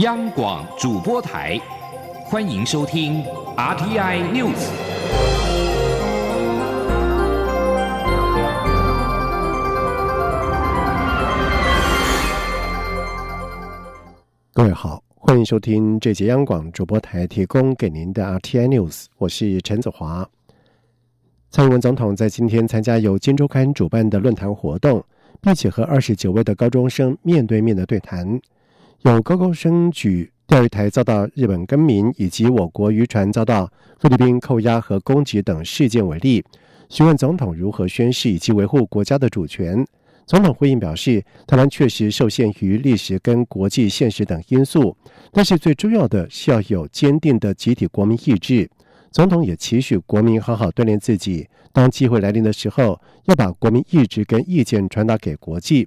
央广主播台，欢迎收听 RTI News。各位好，欢迎收听这节央广主播台提供给您的 RTI News，我是陈子华。蔡英文总统在今天参加由《金周刊》主办的论坛活动，并且和二十九位的高中生面对面的对谈。有高高升举钓鱼台遭到日本更名，以及我国渔船遭到菲律宾扣押和攻击等事件为例，询问总统如何宣誓以及维护国家的主权。总统回应表示，台湾确实受限于历史跟国际现实等因素，但是最重要的是要有坚定的集体国民意志。总统也期许国民好好锻炼自己，当机会来临的时候，要把国民意志跟意见传达给国际。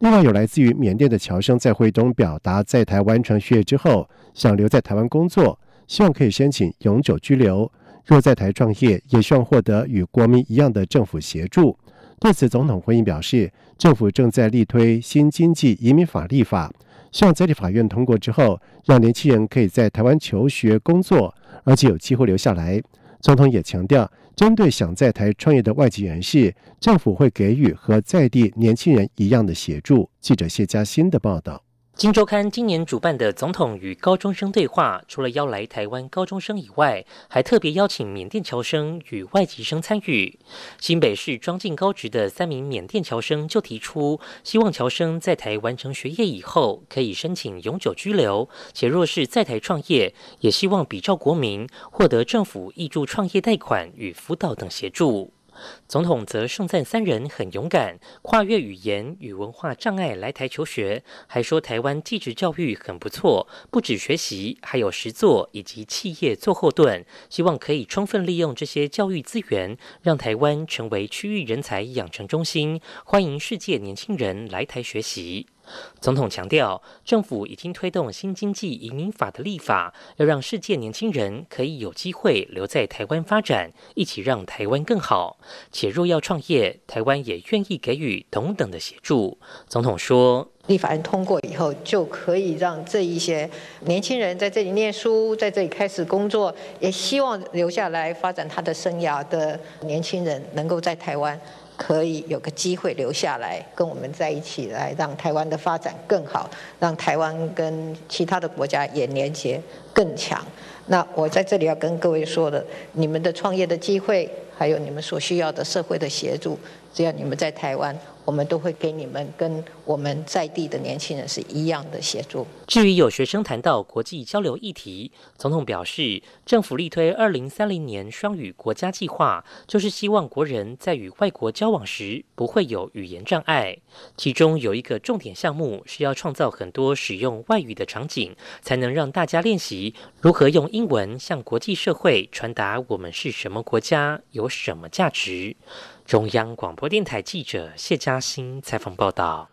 另外，有来自于缅甸的侨生在会中表达，在台完成学业之后，想留在台湾工作，希望可以申请永久居留。若在台创业，也希望获得与国民一样的政府协助。对此，总统回应表示，政府正在力推新经济移民法立法，希望在立法院通过之后，让年轻人可以在台湾求学、工作，而且有机会留下来。总统也强调。针对想在台创业的外籍人士，政府会给予和在地年轻人一样的协助。记者谢佳欣的报道。《金周刊》今年主办的总统与高中生对话，除了邀来台湾高中生以外，还特别邀请缅甸侨生与外籍生参与。新北市庄敬高职的三名缅甸侨生就提出，希望侨生在台完成学业以后，可以申请永久居留，且若是在台创业，也希望比照国民，获得政府挹注创业贷款与辅导等协助。总统则盛赞三人很勇敢，跨越语言与文化障碍来台求学，还说台湾技职教育很不错，不止学习，还有实作以及企业做后盾，希望可以充分利用这些教育资源，让台湾成为区域人才养成中心，欢迎世界年轻人来台学习。总统强调，政府已经推动新经济移民法的立法，要让世界年轻人可以有机会留在台湾发展，一起让台湾更好。且若要创业，台湾也愿意给予同等的协助。总统说，立法案通过以后，就可以让这一些年轻人在这里念书，在这里开始工作，也希望留下来发展他的生涯的年轻人，能够在台湾。可以有个机会留下来跟我们在一起，来让台湾的发展更好，让台湾跟其他的国家也连接更强。那我在这里要跟各位说的，你们的创业的机会，还有你们所需要的社会的协助，只要你们在台湾。我们都会给你们跟我们在地的年轻人是一样的协助。至于有学生谈到国际交流议题，总统表示，政府力推二零三零年双语国家计划，就是希望国人在与外国交往时不会有语言障碍。其中有一个重点项目是要创造很多使用外语的场景，才能让大家练习如何用英文向国际社会传达我们是什么国家，有什么价值。中央广播电台记者谢嘉欣采访报道：，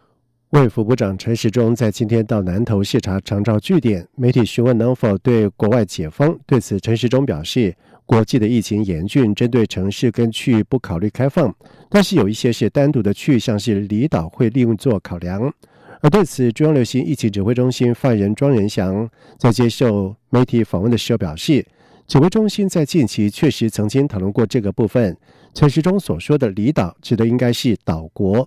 卫副部长陈时中在今天到南投视察长照据点，媒体询问能否对国外解封，对此陈时中表示，国际的疫情严峻，针对城市跟区域不考虑开放，但是有一些是单独的区域，像是离岛会利用做考量。而对此，中央流行疫情指挥中心发言人庄仁祥在接受媒体访问的时候表示。指挥中心在近期确实曾经讨论过这个部分。陈时中所说的离岛，指的应该是岛国，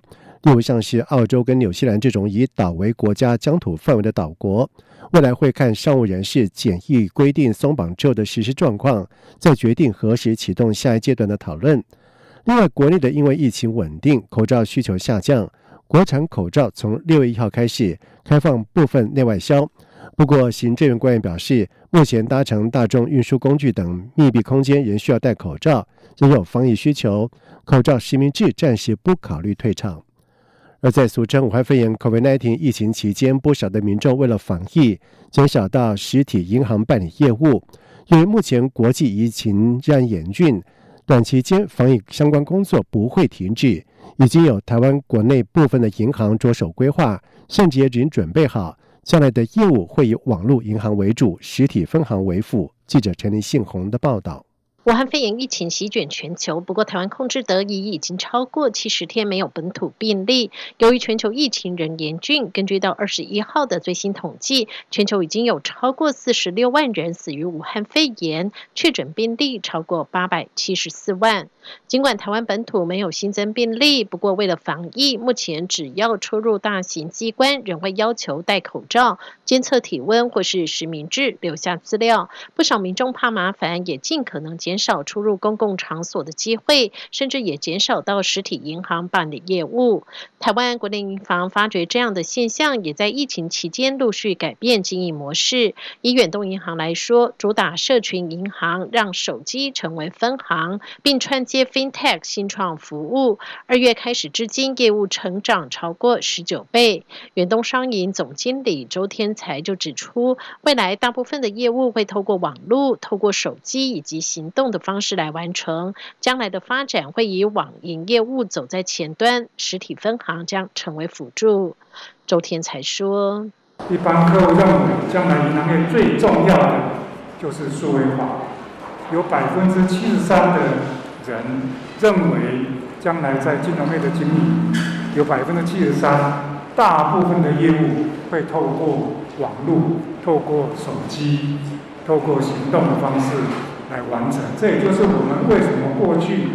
例如像是澳洲跟纽西兰这种以岛为国家疆土范围的岛国。未来会看商务人士检疫规定松绑之后的实施状况，再决定何时启动下一阶段的讨论。另外，国内的因为疫情稳定，口罩需求下降，国产口罩从六月一号开始开放部分内外销。不过，行政院官员表示，目前搭乘大众运输工具等密闭空间仍需要戴口罩，仍有防疫需求，口罩实名制暂时不考虑退场。而在俗称武汉肺炎 （COVID-19） 疫情期间，不少的民众为了防疫，减少到实体银行办理业务。因为目前国际疫情仍然严峻，短期间防疫相关工作不会停止，已经有台湾国内部分的银行着手规划，甚至也已经准备好。将来的业务会以网络银行为主，实体分行为辅。记者陈林信宏的报道。武汉肺炎疫情席卷全球，不过台湾控制得宜，已经超过七十天没有本土病例。由于全球疫情仍严峻，根据到二十一号的最新统计，全球已经有超过四十六万人死于武汉肺炎，确诊病例超过八百七十四万。尽管台湾本土没有新增病例，不过为了防疫，目前只要出入大型机关，仍会要求戴口罩、监测体温或是实名制留下资料。不少民众怕麻烦，也尽可能减少出入公共场所的机会，甚至也减少到实体银行办理业务。台湾国内银行发觉这样的现象，也在疫情期间陆续改变经营模式。以远东银行来说，主打社群银行，让手机成为分行，并串接 FinTech 新创服务。二月开始至今，业务成长超过十九倍。远东商银总经理周天才就指出，未来大部分的业务会透过网络、透过手机以及行动的方式来完成。将来的发展会以网银业务走在前端，实体分行将成为辅助。周天才说：“一般客户认为，将来银行业最重要的就是数位化，有百分之七十三的人认为，将来在金融业的经历有百分之七十三，大部分的业务会透过网络、透过手机、透过行动的方式。”来完成，这也就是我们为什么过去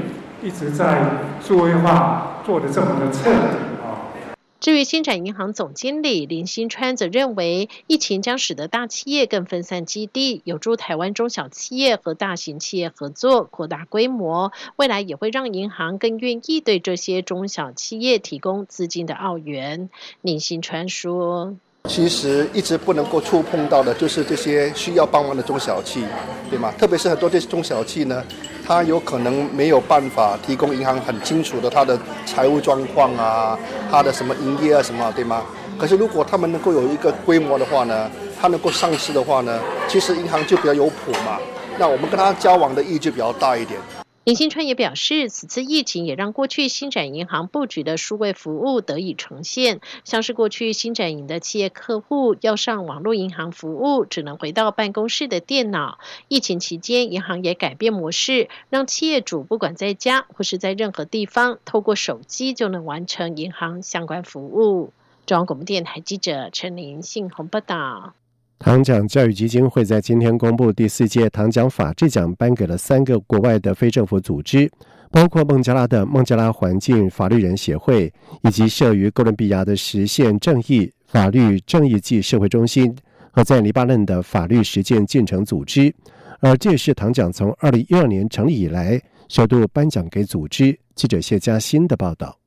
一直在数位化做的这么的彻底啊。至于新展银行总经理林新川则认为，疫情将使得大企业更分散基地，有助台湾中小企业和大型企业合作扩大规模，未来也会让银行更愿意对这些中小企业提供资金的澳元。林新川说。其实一直不能够触碰到的，就是这些需要帮忙的中小企，对吗？特别是很多这些中小企呢，它有可能没有办法提供银行很清楚的它的财务状况啊，它的什么营业啊什么，对吗？可是如果他们能够有一个规模的话呢，它能够上市的话呢，其实银行就比较有谱嘛。那我们跟他交往的意义就比较大一点。林新川也表示，此次疫情也让过去新展银行布局的数位服务得以呈现。像是过去新展银的企业客户要上网络银行服务，只能回到办公室的电脑。疫情期间，银行也改变模式，让企业主不管在家或是在任何地方，透过手机就能完成银行相关服务。中央广播电台记者陈琳信鸿报道。唐奖教育基金会在今天公布第四届唐奖法治奖颁给了三个国外的非政府组织，包括孟加拉的孟加拉环境法律人协会，以及设于哥伦比亚的实现正义法律正义暨社会中心，和在黎巴嫩的法律实践进程组织。而这也是唐奖从二零一二年成立以来首度颁奖给组织。记者谢佳欣的报道。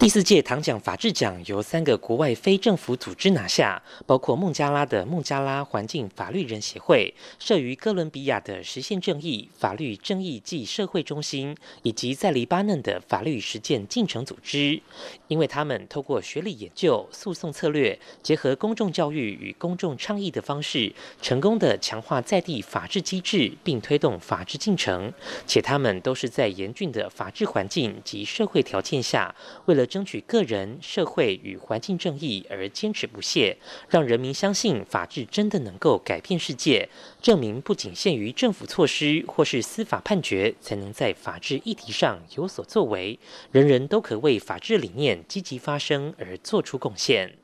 第四届唐奖法治奖由三个国外非政府组织拿下，包括孟加拉的孟加拉环境法律人协会、设于哥伦比亚的实现正义法律正义暨社会中心，以及在黎巴嫩的法律实践进程组织。因为他们透过学历研究、诉讼策略，结合公众教育与公众倡议的方式，成功的强化在地法治机制，并推动法治进程。且他们都是在严峻的法治环境及社会条件下，为了争取个人、社会与环境正义而坚持不懈，让人民相信法治真的能够改变世界。证明不仅限于政府措施或是司法判决才能在法治议题上有所作为，人人都可为法治理念积极发声而做出贡献。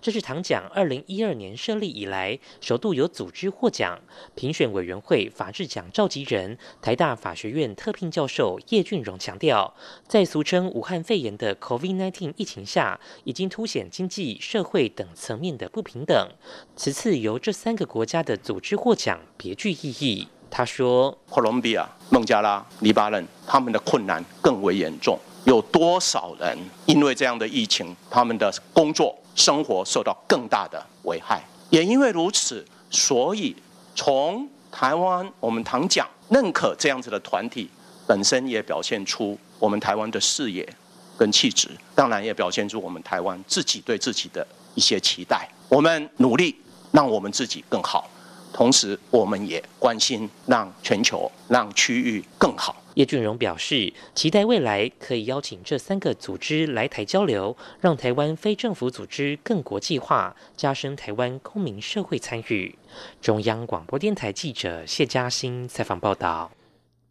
这是唐奖二零一二年设立以来首度有组织获奖。评选委员会法治奖召集人、台大法学院特聘教授叶俊荣强调，在俗称武汉肺炎的 COVID-19 疫情下，已经凸显经济社会等层面的不平等。此次由这三个国家的组织获奖，别具意义。他说：“哥伦比亚、孟加拉、黎巴嫩，他们的困难更为严重。有多少人因为这样的疫情，他们的工作？”生活受到更大的危害，也因为如此，所以从台湾我们常讲认可这样子的团体本身也表现出我们台湾的视野跟气质，当然也表现出我们台湾自己对自己的一些期待。我们努力让我们自己更好，同时我们也关心让全球、让区域更好。叶俊荣表示，期待未来可以邀请这三个组织来台交流，让台湾非政府组织更国际化，加深台湾公民社会参与。中央广播电台记者谢嘉欣采访报道。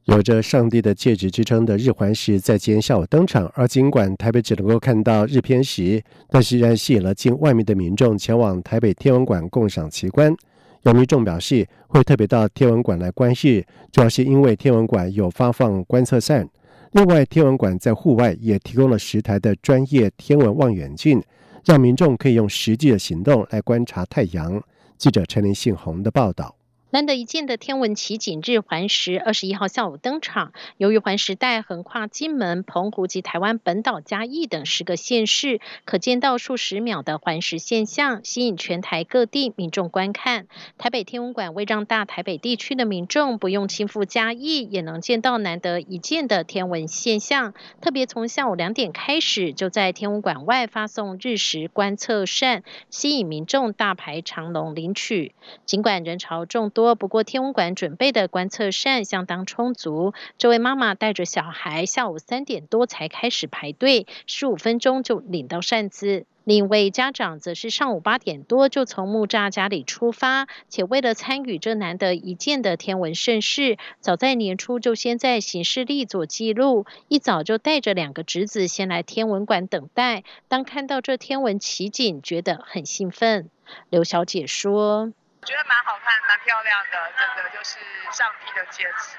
有着“上帝的戒指”之称的日环食在今天下午登场，而尽管台北只能够看到日偏食，但是仍然吸引了近万名的民众前往台北天文馆共赏奇观。有民众表示会特别到天文馆来观日，主要是因为天文馆有发放观测扇。另外，天文馆在户外也提供了十台的专业天文望远镜，让民众可以用实际的行动来观察太阳。记者陈林信宏的报道。难得一见的天文奇景日环食，二十一号下午登场。由于环时带横跨金门、澎湖及台湾本岛嘉义等十个县市，可见到数十秒的环食现象，吸引全台各地民众观看。台北天文馆为让大台北地区的民众不用亲赴嘉义，也能见到难得一见的天文现象，特别从下午两点开始，就在天文馆外发送日食观测扇，吸引民众大排长龙领取。尽管人潮众多。多不过，天文馆准备的观测扇相当充足。这位妈妈带着小孩，下午三点多才开始排队，十五分钟就领到扇子。另一位家长则是上午八点多就从木栅家里出发，且为了参与这难得一见的天文盛事，早在年初就先在行事历做记录，一早就带着两个侄子先来天文馆等待。当看到这天文奇景，觉得很兴奋。刘小姐说。觉得蛮好看，蛮漂亮的，真的就是上帝的戒指。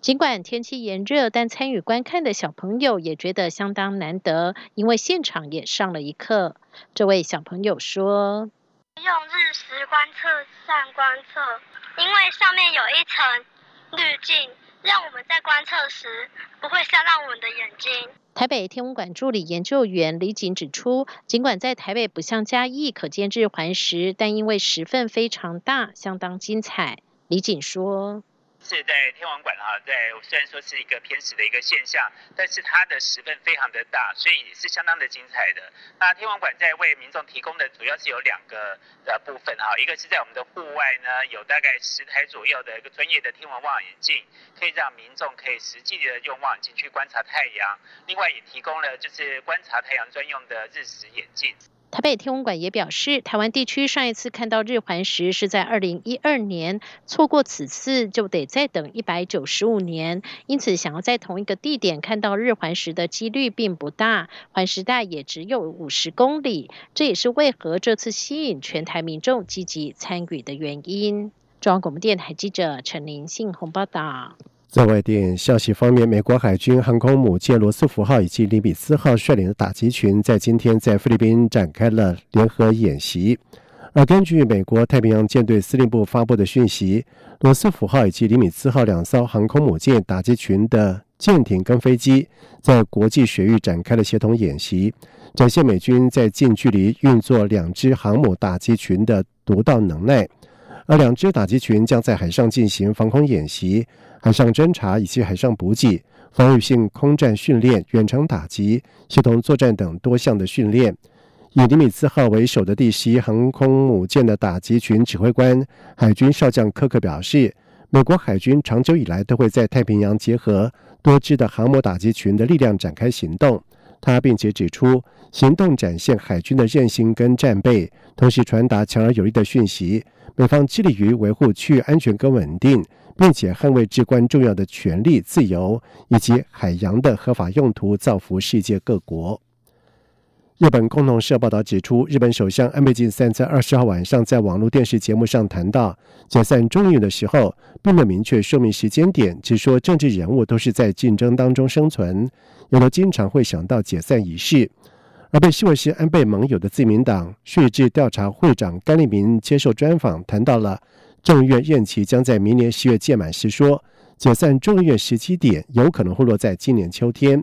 尽管天气炎热，但参与观看的小朋友也觉得相当难得，因为现场也上了一课。这位小朋友说：“用日食观测站观测，因为上面有一层滤镜。”让我们在观测时不会伤到我们的眼睛。台北天文馆助理研究员李锦指出，尽管在台北不像嘉义可见日环食，但因为时分非常大，相当精彩。李锦说。是在天文馆哈，在虽然说是一个偏食的一个现象，但是它的时分非常的大，所以是相当的精彩的。那天文馆在为民众提供的主要是有两个的部分哈，一个是在我们的户外呢，有大概十台左右的一个专业的天文望远镜，可以让民众可以实际的用望远镜去观察太阳。另外也提供了就是观察太阳专用的日食眼镜。台北天文馆也表示，台湾地区上一次看到日环食是在二零一二年，错过此次就得再等一百九十五年，因此想要在同一个地点看到日环食的几率并不大，环时带也只有五十公里，这也是为何这次吸引全台民众积极参与的原因。中央广播电台记者陈林信鸿报道。在外电消息方面，美国海军航空母舰罗斯福号以及尼米兹号率领的打击群在今天在菲律宾展开了联合演习。而根据美国太平洋舰队司令部发布的讯息，罗斯福号以及尼米兹号两艘航空母舰打击群的舰艇跟飞机在国际水域展开了协同演习，展现美军在近距离运作两支航母打击群的独到能耐。而两支打击群将在海上进行防空演习。海上侦察以及海上补给、防御性空战训练、远程打击、协同作战等多项的训练。以尼米兹号为首的第十一航空母舰的打击群指挥官海军少将科克表示，美国海军长久以来都会在太平洋结合多支的航母打击群的力量展开行动。他并且指出，行动展现海军的韧性跟战备，同时传达强而有力的讯息。美方致力于维护区域安全跟稳定。并且捍卫至关重要的权利、自由以及海洋的合法用途，造福世界各国。日本共同社报道指出，日本首相安倍晋三在二十号晚上在网络电视节目上谈到解散众议院的时候，并没有明确说明时间点，只说政治人物都是在竞争当中生存，有的经常会想到解散仪式。而被视为是安倍盟友的自民党税制调查会长甘利明接受专访，谈到了。众议院任期将在明年十月届满时，说解散众议院时期点有可能会落在今年秋天。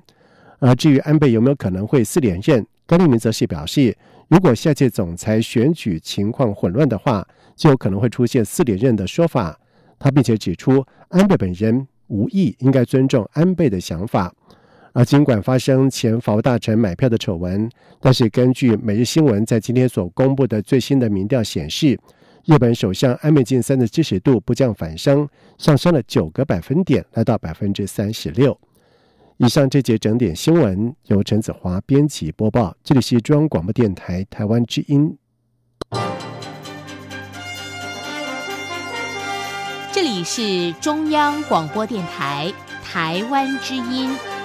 而至于安倍有没有可能会四连任，甘利明则是表示，如果下届总裁选举情况混乱的话，就有可能会出现四连任的说法。他并且指出，安倍本人无意应该尊重安倍的想法。而尽管发生前法务大臣买票的丑闻，但是根据每日新闻在今天所公布的最新的民调显示。日本首相安倍晋三的支持度不降反升，上升了九个百分点，来到百分之三十六。以上这节整点新闻由陈子华编辑播报，这里是中央广播电台台湾之音。这里是中央广播电台。台湾之音。